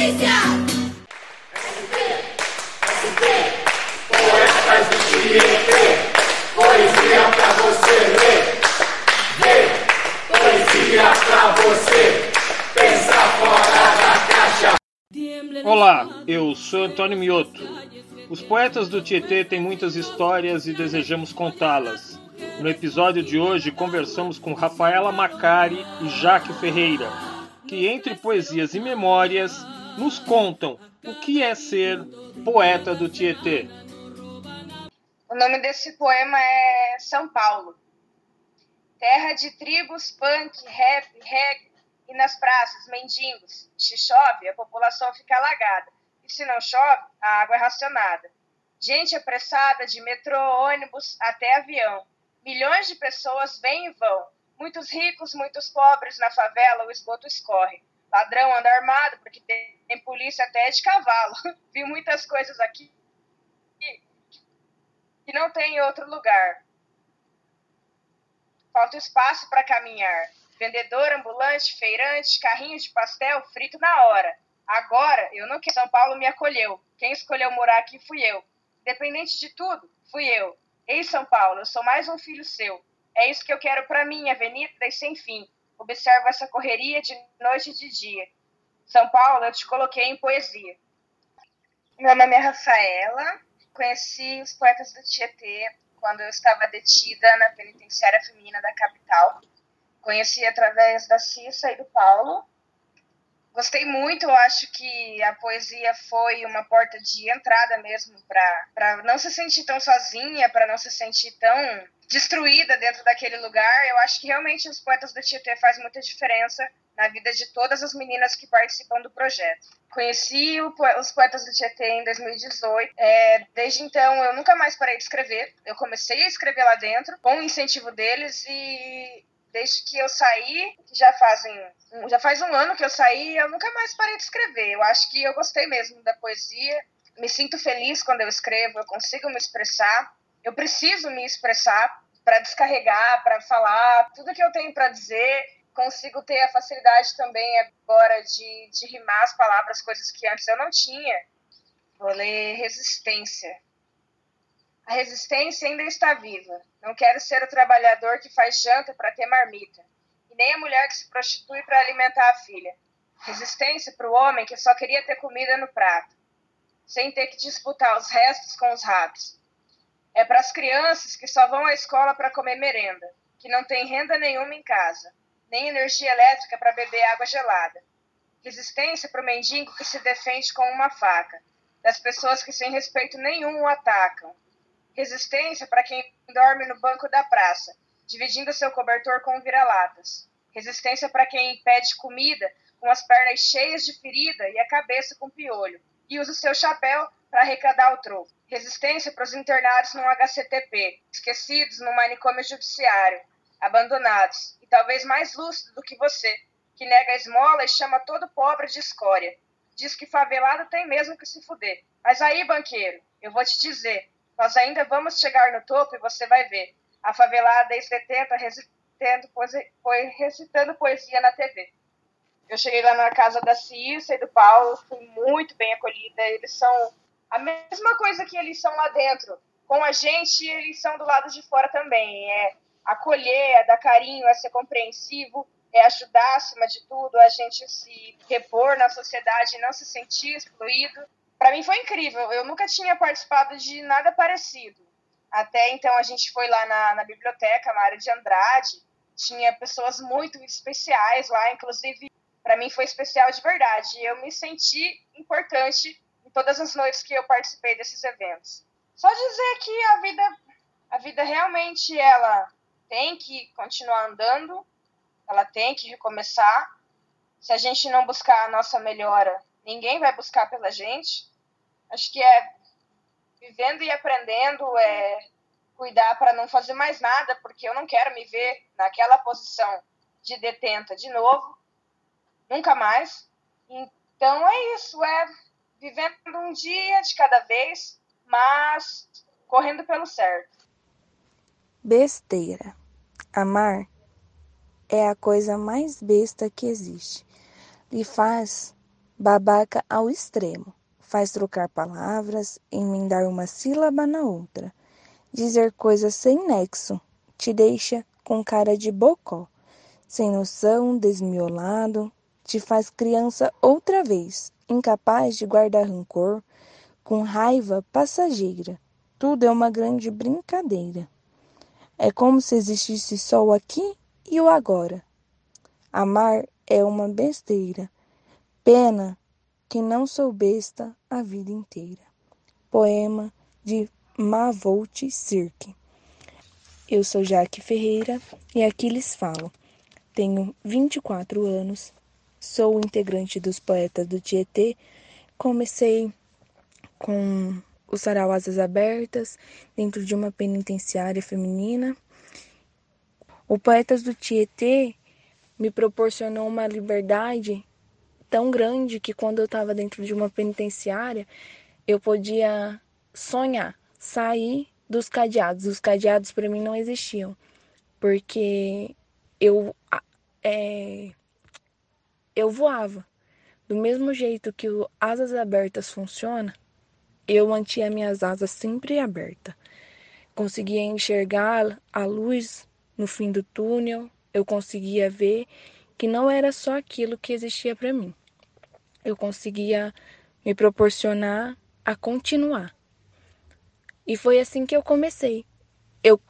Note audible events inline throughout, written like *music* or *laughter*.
Notícia! Poetas do Tietê, poesia pra você ler. Vê, poesia pra você pensar fora da caixa. Olá, eu sou Antônio Mioto. Os poetas do Tietê têm muitas histórias e desejamos contá-las. No episódio de hoje, conversamos com Rafaela Macari e Jaque Ferreira, que, entre poesias e memórias, nos contam o que é ser poeta do Tietê. O nome desse poema é São Paulo. Terra de tribos, punk, rap, reggae e nas praças, mendigos. Se chove, a população fica alagada. E se não chove, a água é racionada. Gente apressada de metrô, ônibus até avião. Milhões de pessoas vêm e vão. Muitos ricos, muitos pobres na favela, o esgoto escorre. Ladrão anda armado porque tem, tem polícia até de cavalo. *laughs* Vi muitas coisas aqui que não tem em outro lugar. Falta espaço para caminhar. Vendedor, ambulante, feirante, carrinho de pastel, frito na hora. Agora, eu não quero. São Paulo me acolheu. Quem escolheu morar aqui fui eu. Independente de tudo, fui eu. Ei, São Paulo, eu sou mais um filho seu. É isso que eu quero para mim, avenida e sem fim. Observo essa correria de noite e de dia. São Paulo, eu te coloquei em poesia. Meu nome é Rafaela. Conheci os poetas do Tietê quando eu estava detida na penitenciária feminina da capital. Conheci através da Cissa e do Paulo. Gostei muito, eu acho que a poesia foi uma porta de entrada mesmo para não se sentir tão sozinha, para não se sentir tão destruída dentro daquele lugar. Eu acho que realmente os poetas do Tietê faz muita diferença na vida de todas as meninas que participam do projeto. Conheci o, os poetas do Tietê em 2018. É, desde então, eu nunca mais parei de escrever. Eu comecei a escrever lá dentro, com o incentivo deles, e desde que eu saí, já fazem já faz um ano que eu saí, eu nunca mais parei de escrever. Eu acho que eu gostei mesmo da poesia. Me sinto feliz quando eu escrevo, eu consigo me expressar. Eu preciso me expressar para descarregar, para falar tudo que eu tenho para dizer. Consigo ter a facilidade também agora de, de rimar as palavras, coisas que antes eu não tinha. Vou ler resistência. A resistência ainda está viva. Não quero ser o trabalhador que faz janta para ter marmita, e nem a mulher que se prostitui para alimentar a filha. Resistência para o homem que só queria ter comida no prato, sem ter que disputar os restos com os ratos. É para as crianças que só vão à escola para comer merenda, que não têm renda nenhuma em casa, nem energia elétrica para beber água gelada. Resistência para o mendigo que se defende com uma faca, das pessoas que sem respeito nenhum o atacam, Resistência para quem dorme no banco da praça, dividindo seu cobertor com vira-latas. Resistência para quem pede comida com as pernas cheias de ferida e a cabeça com piolho, e usa o seu chapéu para arrecadar o troco. Resistência para os internados no HCTP, esquecidos no manicômio judiciário, abandonados, e talvez mais lúcido do que você, que nega a esmola e chama todo pobre de escória. Diz que favelado tem mesmo que se fuder. Mas aí, banqueiro, eu vou te dizer, nós ainda vamos chegar no topo e você vai ver. A favelada ex-detenta foi recitando poesia na TV. Eu cheguei lá na casa da Cissa e do Paulo, fui muito bem acolhida. Eles são a mesma coisa que eles são lá dentro. Com a gente, eles são do lado de fora também. É acolher, é dar carinho, é ser compreensivo, é ajudar acima de tudo, a gente se repor na sociedade não se sentir excluído para mim foi incrível. Eu nunca tinha participado de nada parecido. Até então a gente foi lá na, na biblioteca, na área de Andrade, tinha pessoas muito especiais lá, inclusive para mim foi especial de verdade. Eu me senti importante em todas as noites que eu participei desses eventos. Só dizer que a vida, a vida realmente ela tem que continuar andando, ela tem que recomeçar. Se a gente não buscar a nossa melhora, ninguém vai buscar pela gente acho que é vivendo e aprendendo, é cuidar para não fazer mais nada, porque eu não quero me ver naquela posição de detenta de novo, nunca mais. Então é isso, é vivendo um dia de cada vez, mas correndo pelo certo. Besteira. Amar é a coisa mais besta que existe. Lhe faz babaca ao extremo. Faz trocar palavras, emendar uma sílaba na outra. Dizer coisas sem nexo, te deixa com cara de bocó. Sem noção, desmiolado, te faz criança outra vez, incapaz de guardar rancor, com raiva passageira. Tudo é uma grande brincadeira. É como se existisse só o aqui e o agora. Amar é uma besteira. Pena que não sou besta a vida inteira. Poema de Mavolt Cirque. Eu sou Jaque Ferreira e aqui lhes falo. Tenho 24 anos, sou integrante dos Poetas do Tietê. Comecei com o Sarau Asas Abertas dentro de uma penitenciária feminina. O Poetas do Tietê me proporcionou uma liberdade tão grande que quando eu estava dentro de uma penitenciária, eu podia sonhar, sair dos cadeados. Os cadeados para mim não existiam, porque eu é, eu voava. Do mesmo jeito que o asas abertas funciona, eu mantinha minhas asas sempre abertas. Conseguia enxergar a luz no fim do túnel, eu conseguia ver que não era só aquilo que existia para mim. Eu conseguia me proporcionar a continuar. E foi assim que eu comecei. Eu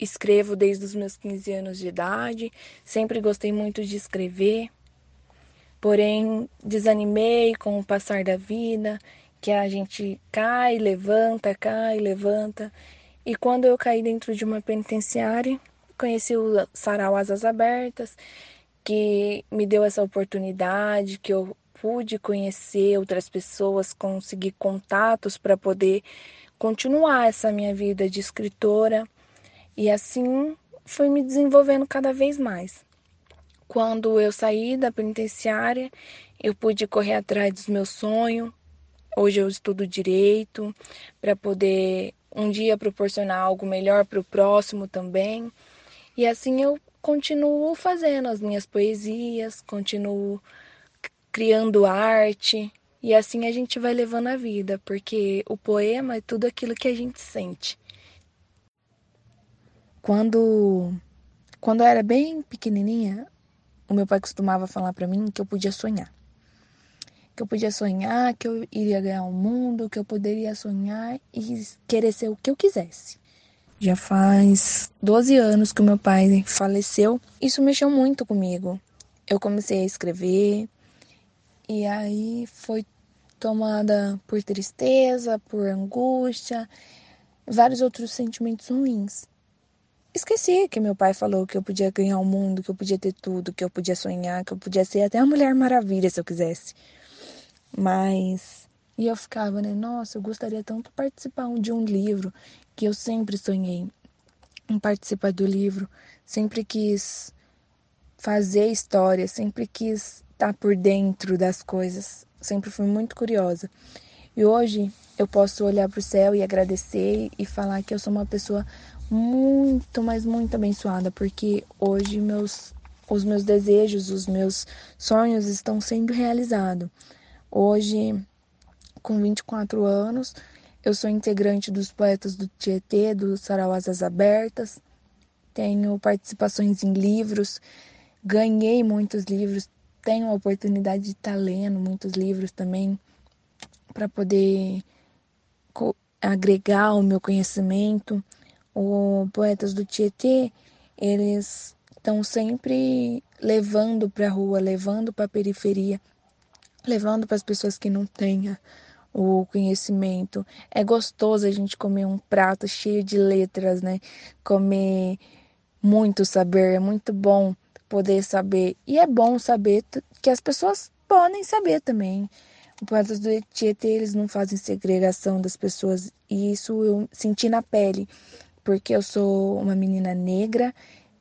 escrevo desde os meus 15 anos de idade, sempre gostei muito de escrever. Porém, desanimei com o passar da vida, que a gente cai, levanta, cai, levanta. E quando eu caí dentro de uma penitenciária, conheci o Sarau Asas Abertas, que me deu essa oportunidade, que eu pude conhecer outras pessoas, conseguir contatos para poder continuar essa minha vida de escritora. E assim foi me desenvolvendo cada vez mais. Quando eu saí da penitenciária, eu pude correr atrás dos meus sonhos. Hoje eu estudo direito para poder um dia proporcionar algo melhor para o próximo também. E assim eu continuo fazendo as minhas poesias, continuo criando arte, e assim a gente vai levando a vida, porque o poema é tudo aquilo que a gente sente. Quando quando eu era bem pequenininha, o meu pai costumava falar para mim que eu podia sonhar. Que eu podia sonhar, que eu iria ganhar o mundo, que eu poderia sonhar e querer ser o que eu quisesse. Já faz 12 anos que o meu pai faleceu. Isso mexeu muito comigo. Eu comecei a escrever e aí foi tomada por tristeza, por angústia, vários outros sentimentos ruins. Esqueci que meu pai falou que eu podia ganhar o mundo, que eu podia ter tudo, que eu podia sonhar, que eu podia ser até a Mulher Maravilha se eu quisesse. Mas e eu ficava, né? Nossa, eu gostaria tanto de participar de um livro que eu sempre sonhei em participar do livro, sempre quis fazer história, sempre quis estar por dentro das coisas, sempre fui muito curiosa. E hoje eu posso olhar para o céu e agradecer e falar que eu sou uma pessoa muito, mas muito abençoada, porque hoje meus os meus desejos, os meus sonhos estão sendo realizados. Hoje com 24 anos. Eu sou integrante dos Poetas do Tietê, do Sarau Asas Abertas. Tenho participações em livros, ganhei muitos livros, tenho a oportunidade de estar lendo muitos livros também para poder agregar o meu conhecimento. Os Poetas do Tietê, eles estão sempre levando para a rua, levando para a periferia, levando para as pessoas que não têm o conhecimento. É gostoso a gente comer um prato cheio de letras, né? Comer muito saber, é muito bom poder saber. E é bom saber que as pessoas podem saber também. O Poetas do Tietê, eles não fazem segregação das pessoas. E isso eu senti na pele, porque eu sou uma menina negra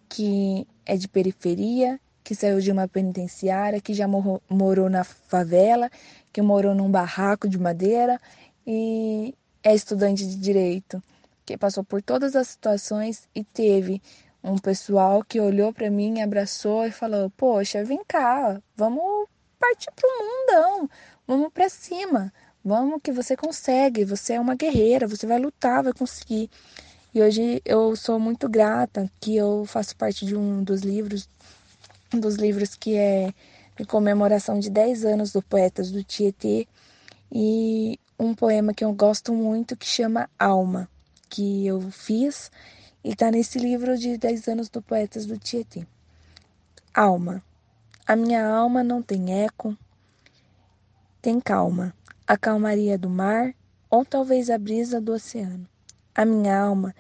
que é de periferia, que saiu de uma penitenciária, que já morou, morou na favela, que morou num barraco de madeira e é estudante de direito, que passou por todas as situações e teve um pessoal que olhou para mim, abraçou e falou: "Poxa, vem cá, vamos partir pro mundão. Vamos para cima. Vamos que você consegue. Você é uma guerreira, você vai lutar, vai conseguir. E hoje eu sou muito grata que eu faço parte de um dos livros, um dos livros que é em comemoração de 10 anos do Poetas do Tietê e um poema que eu gosto muito que chama Alma, que eu fiz e está nesse livro de 10 anos do Poetas do Tietê. Alma. A minha alma não tem eco, tem calma, a calmaria do mar ou talvez a brisa do oceano. A minha alma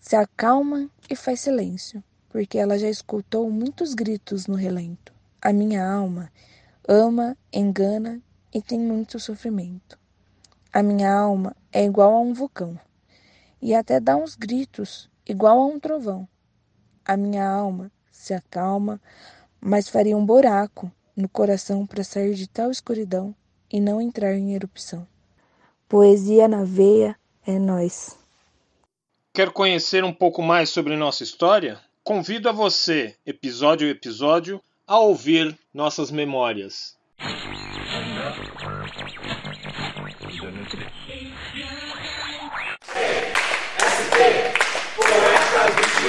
se acalma e faz silêncio, porque ela já escutou muitos gritos no relento. A minha alma ama, engana e tem muito sofrimento. A minha alma é igual a um vulcão e até dá uns gritos igual a um trovão. A minha alma se acalma, mas faria um buraco no coração para sair de tal escuridão e não entrar em erupção. Poesia na veia é nós. Quer conhecer um pouco mais sobre nossa história? Convido a você, episódio a episódio, a ouvir nossas memórias.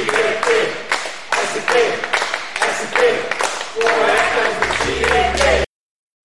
SCP, SCP, that's SCP, thing.